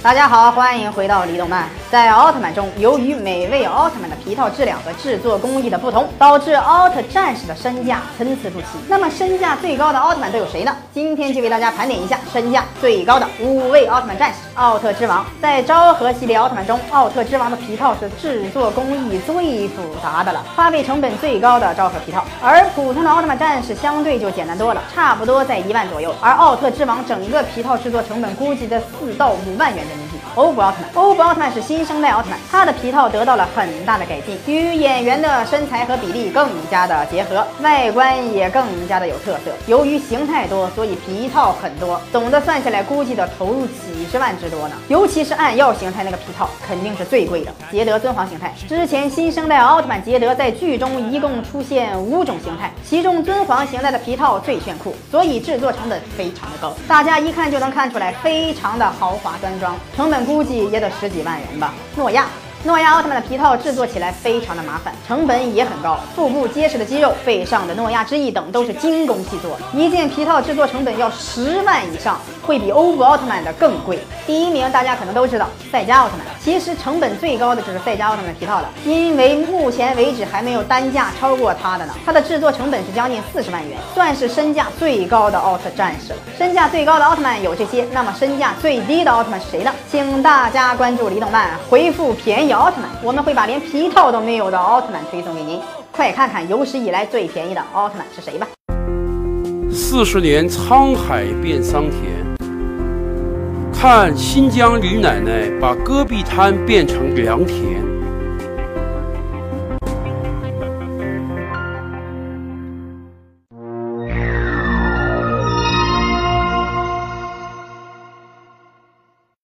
大家好，欢迎回到李动漫。在奥特曼中，由于每位奥特曼的皮套质量和制作工艺的不同，导致奥特战士的身价参差不齐。那么，身价最高的奥特曼都有谁呢？今天就为大家盘点一下身价最高的五位奥特曼战士。奥特之王，在昭和系列奥特曼中，奥特之王的皮套是制作工艺最复杂的了，花费成本最高的昭和皮套。而普通的奥特曼战士相对就简单多了，差不多在一万左右。而奥特之王整个皮套制作成本估计在四到五万元。欧布奥特曼，欧布奥特曼是新生代奥特曼，他的皮套得到了很大的改进，与演员的身材和比例更加的结合，外观也更加的有特色。由于形态多，所以皮套很多，总的算下来，估计得投入几十万之多呢。尤其是暗耀形态那个皮套，肯定是最贵的。捷德尊皇形态，之前新生代奥特曼捷德在剧中一共出现五种形态，其中尊皇形态的皮套最炫酷，所以制作成本非常的高，大家一看就能看出来，非常的豪华端庄。成本估计也得十几万人吧。诺亚。诺亚奥特曼的皮套制作起来非常的麻烦，成本也很高。腹部结实的肌肉，背上的诺亚之翼等都是精工细作，一件皮套制作成本要十万以上，会比欧布奥特曼的更贵。第一名大家可能都知道，赛迦奥特曼。其实成本最高的就是赛迦奥特曼皮套了，因为目前为止还没有单价超过它的呢。它的制作成本是将近四十万元，算是身价最高的奥特战士了。身价最高的奥特曼有这些，那么身价最低的奥特曼是谁呢？请大家关注李动漫，回复便宜奥特曼，我们会把连皮套都没有的奥特曼推送给您。快看看有史以来最便宜的奥特曼是谁吧！四十年沧海变桑田，看新疆李奶奶把戈壁滩变成良田。